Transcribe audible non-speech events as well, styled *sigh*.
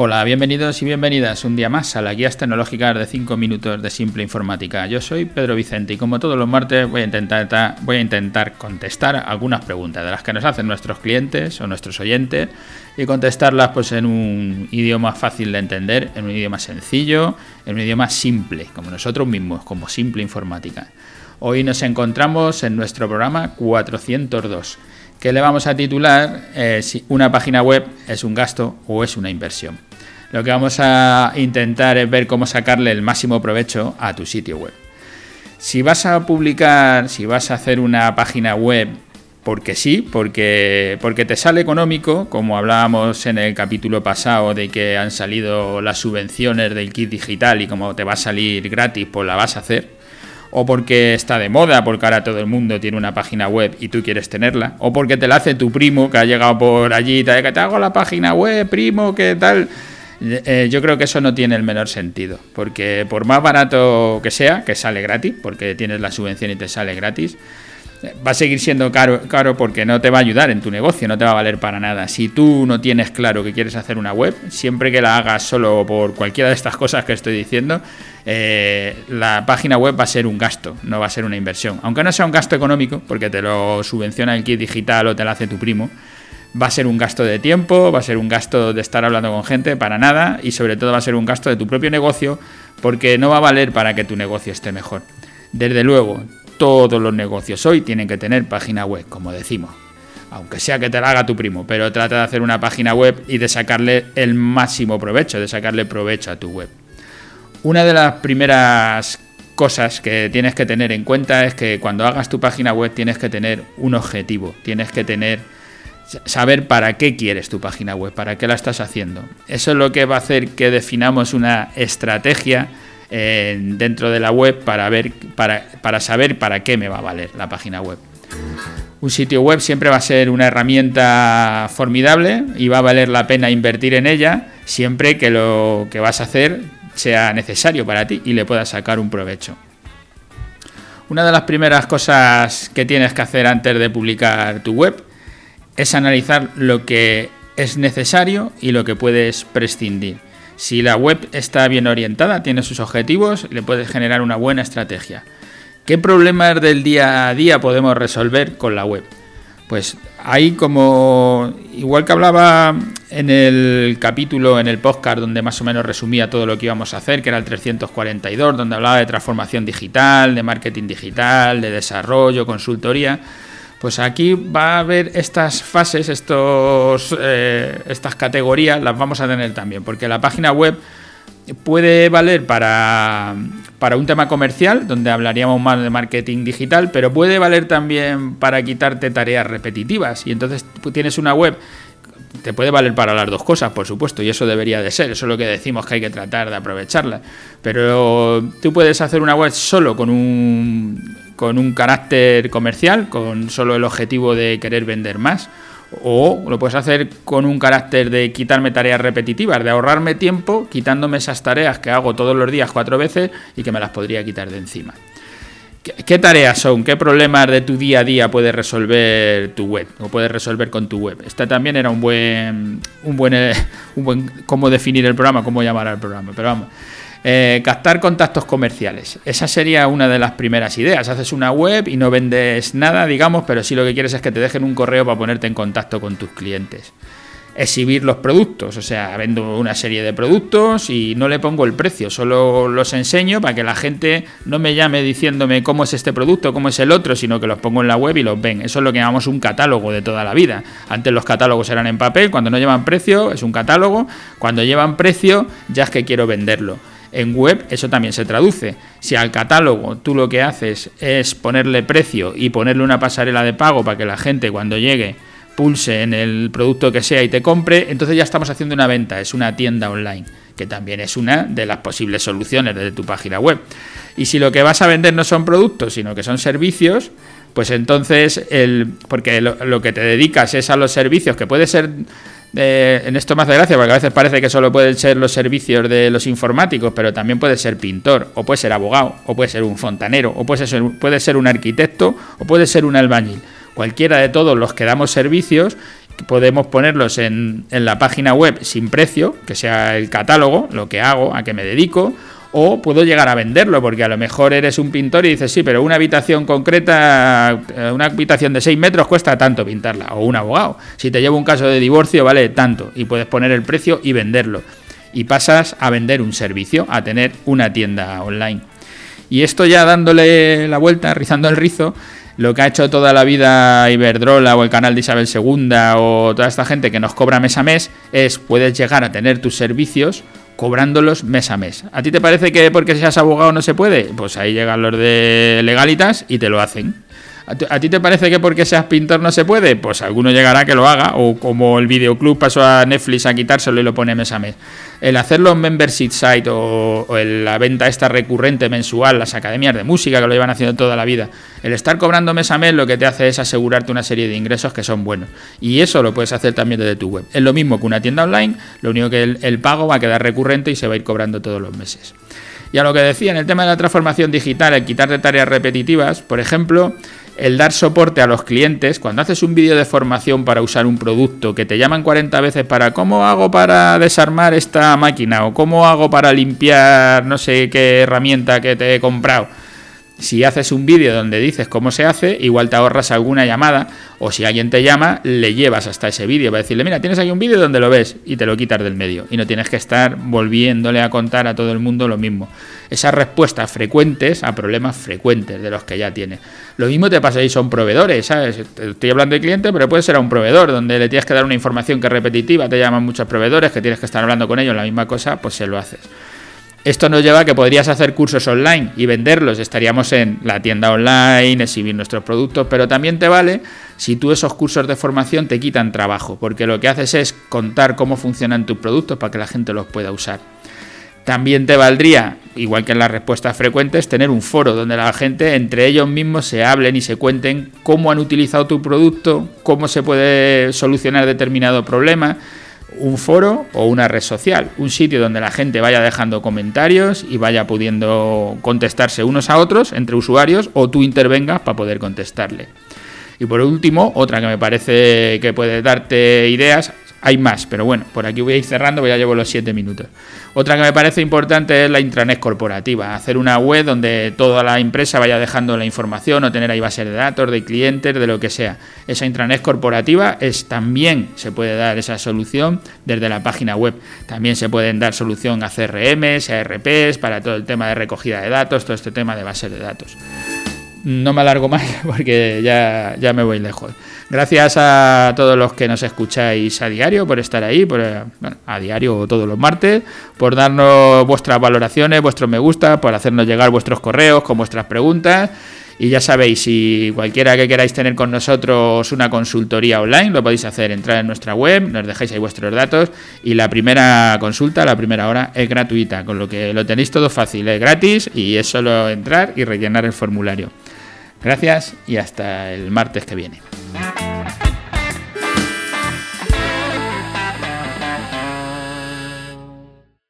Hola, bienvenidos y bienvenidas un día más a la guías tecnológicas de 5 minutos de simple informática. Yo soy Pedro Vicente y como todos los martes voy a intentar, voy a intentar contestar algunas preguntas de las que nos hacen nuestros clientes o nuestros oyentes y contestarlas pues en un idioma fácil de entender, en un idioma sencillo, en un idioma simple, como nosotros mismos, como simple informática. Hoy nos encontramos en nuestro programa 402 que le vamos a titular eh, si una página web es un gasto o es una inversión. Lo que vamos a intentar es ver cómo sacarle el máximo provecho a tu sitio web. Si vas a publicar, si vas a hacer una página web porque sí, porque, porque te sale económico, como hablábamos en el capítulo pasado de que han salido las subvenciones del kit digital y como te va a salir gratis, pues la vas a hacer o porque está de moda, porque ahora todo el mundo tiene una página web y tú quieres tenerla, o porque te la hace tu primo que ha llegado por allí y te, que te hago la página web, primo, ¿qué tal? Eh, yo creo que eso no tiene el menor sentido, porque por más barato que sea, que sale gratis, porque tienes la subvención y te sale gratis, va a seguir siendo caro, caro porque no te va a ayudar en tu negocio, no te va a valer para nada. Si tú no tienes claro que quieres hacer una web, siempre que la hagas solo por cualquiera de estas cosas que estoy diciendo, eh, la página web va a ser un gasto, no va a ser una inversión. Aunque no sea un gasto económico, porque te lo subvenciona el kit digital o te lo hace tu primo, va a ser un gasto de tiempo, va a ser un gasto de estar hablando con gente, para nada, y sobre todo va a ser un gasto de tu propio negocio, porque no va a valer para que tu negocio esté mejor. Desde luego, todos los negocios hoy tienen que tener página web, como decimos. Aunque sea que te la haga tu primo, pero trata de hacer una página web y de sacarle el máximo provecho, de sacarle provecho a tu web. Una de las primeras cosas que tienes que tener en cuenta es que cuando hagas tu página web tienes que tener un objetivo, tienes que tener saber para qué quieres tu página web, para qué la estás haciendo. Eso es lo que va a hacer que definamos una estrategia dentro de la web para, ver, para, para saber para qué me va a valer la página web. Un sitio web siempre va a ser una herramienta formidable y va a valer la pena invertir en ella siempre que lo que vas a hacer sea necesario para ti y le puedas sacar un provecho. Una de las primeras cosas que tienes que hacer antes de publicar tu web es analizar lo que es necesario y lo que puedes prescindir. Si la web está bien orientada, tiene sus objetivos, le puedes generar una buena estrategia. ¿Qué problemas del día a día podemos resolver con la web? Pues hay como, igual que hablaba en el capítulo, en el podcast, donde más o menos resumía todo lo que íbamos a hacer, que era el 342, donde hablaba de transformación digital, de marketing digital, de desarrollo, consultoría, pues aquí va a haber estas fases, estos, eh, estas categorías, las vamos a tener también, porque la página web puede valer para, para un tema comercial, donde hablaríamos más de marketing digital, pero puede valer también para quitarte tareas repetitivas. Y entonces tú tienes una web te puede valer para las dos cosas, por supuesto, y eso debería de ser, eso es lo que decimos que hay que tratar de aprovecharla. Pero tú puedes hacer una web solo con un, con un carácter comercial, con solo el objetivo de querer vender más, o lo puedes hacer con un carácter de quitarme tareas repetitivas, de ahorrarme tiempo, quitándome esas tareas que hago todos los días cuatro veces y que me las podría quitar de encima. ¿Qué tareas son? ¿Qué problemas de tu día a día puede resolver tu web o puedes resolver con tu web? Esta también era un buen, un buen, eh, un buen cómo definir el programa, cómo llamar al programa. Pero vamos, eh, captar contactos comerciales. Esa sería una de las primeras ideas. Haces una web y no vendes nada, digamos, pero sí lo que quieres es que te dejen un correo para ponerte en contacto con tus clientes exhibir los productos. O sea, vendo una serie de productos y no le pongo el precio, solo los enseño para que la gente no me llame diciéndome cómo es este producto, cómo es el otro, sino que los pongo en la web y los ven. Eso es lo que llamamos un catálogo de toda la vida. Antes los catálogos eran en papel, cuando no llevan precio es un catálogo, cuando llevan precio ya es que quiero venderlo. En web eso también se traduce. Si al catálogo tú lo que haces es ponerle precio y ponerle una pasarela de pago para que la gente cuando llegue pulse en el producto que sea y te compre, entonces ya estamos haciendo una venta, es una tienda online, que también es una de las posibles soluciones de tu página web. Y si lo que vas a vender no son productos, sino que son servicios, pues entonces, el, porque lo, que te dedicas es a los servicios, que puede ser, eh, en esto más de gracia, porque a veces parece que solo pueden ser los servicios de los informáticos, pero también puede ser pintor, o puede ser abogado, o puede ser un fontanero, o puede ser, puede ser un arquitecto, o puede ser un albañil. Cualquiera de todos los que damos servicios podemos ponerlos en, en la página web sin precio, que sea el catálogo, lo que hago, a qué me dedico, o puedo llegar a venderlo, porque a lo mejor eres un pintor y dices, sí, pero una habitación concreta, eh, una habitación de 6 metros cuesta tanto pintarla, o un abogado. Si te llevo un caso de divorcio, vale tanto, y puedes poner el precio y venderlo. Y pasas a vender un servicio, a tener una tienda online. Y esto ya dándole la vuelta, rizando el rizo, lo que ha hecho toda la vida Iberdrola o el canal de Isabel II o toda esta gente que nos cobra mes a mes es puedes llegar a tener tus servicios cobrándolos mes a mes. ¿A ti te parece que porque seas abogado no se puede? Pues ahí llegan los de legalitas y te lo hacen. ¿A ti te parece que porque seas pintor no se puede? Pues alguno llegará que lo haga, o como el videoclub pasó a Netflix a quitárselo y lo pone mes a mes. El hacerlo en membership site o, la venta esta recurrente mensual, las academias de música que lo llevan haciendo toda la vida, el estar cobrando mes a mes lo que te hace es asegurarte una serie de ingresos que son buenos. Y eso lo puedes hacer también desde tu web. Es lo mismo que una tienda online, lo único que el, el pago va a quedar recurrente y se va a ir cobrando todos los meses. Y a lo que decía en el tema de la transformación digital, el quitar de tareas repetitivas, por ejemplo, el dar soporte a los clientes, cuando haces un vídeo de formación para usar un producto que te llaman 40 veces para cómo hago para desarmar esta máquina o cómo hago para limpiar no sé qué herramienta que te he comprado si haces un vídeo donde dices cómo se hace, igual te ahorras alguna llamada o si alguien te llama, le llevas hasta ese vídeo para decirle, mira, tienes aquí un vídeo donde lo ves y te lo quitas del medio y no tienes que estar volviéndole a contar a todo el mundo lo mismo. Esas respuestas frecuentes a problemas frecuentes de los que ya tiene. Lo mismo te pasa ahí, son proveedores, ¿sabes? Estoy hablando de cliente, pero puede ser a un proveedor donde le tienes que dar una información que es repetitiva, te llaman muchos proveedores que tienes que estar hablando con ellos la misma cosa, pues se lo haces. Esto nos lleva a que podrías hacer cursos online y venderlos. Estaríamos en la tienda online, exhibir nuestros productos, pero también te vale si tú esos cursos de formación te quitan trabajo, porque lo que haces es contar cómo funcionan tus productos para que la gente los pueda usar. También te valdría, igual que en las respuestas frecuentes, tener un foro donde la gente entre ellos mismos se hablen y se cuenten cómo han utilizado tu producto, cómo se puede solucionar determinado problema un foro o una red social, un sitio donde la gente vaya dejando comentarios y vaya pudiendo contestarse unos a otros entre usuarios o tú intervengas para poder contestarle. Y por último, otra que me parece que puede darte ideas, hay más, pero bueno, por aquí voy a ir cerrando, ya llevo los 7 minutos. Otra que me parece importante es la intranet corporativa, hacer una web donde toda la empresa vaya dejando la información o tener ahí bases de datos, de clientes, de lo que sea. Esa intranet corporativa es también se puede dar esa solución desde la página web. También se pueden dar solución a CRMs, a para todo el tema de recogida de datos, todo este tema de bases de datos. No me alargo más *laughs* porque ya, ya me voy lejos. Gracias a todos los que nos escucháis a diario por estar ahí, por, a diario todos los martes, por darnos vuestras valoraciones, vuestros me gusta, por hacernos llegar vuestros correos con vuestras preguntas. Y ya sabéis, si cualquiera que queráis tener con nosotros una consultoría online, lo podéis hacer, entrar en nuestra web, nos dejáis ahí vuestros datos y la primera consulta, la primera hora es gratuita, con lo que lo tenéis todo fácil, es gratis y es solo entrar y rellenar el formulario. Gracias y hasta el martes que viene.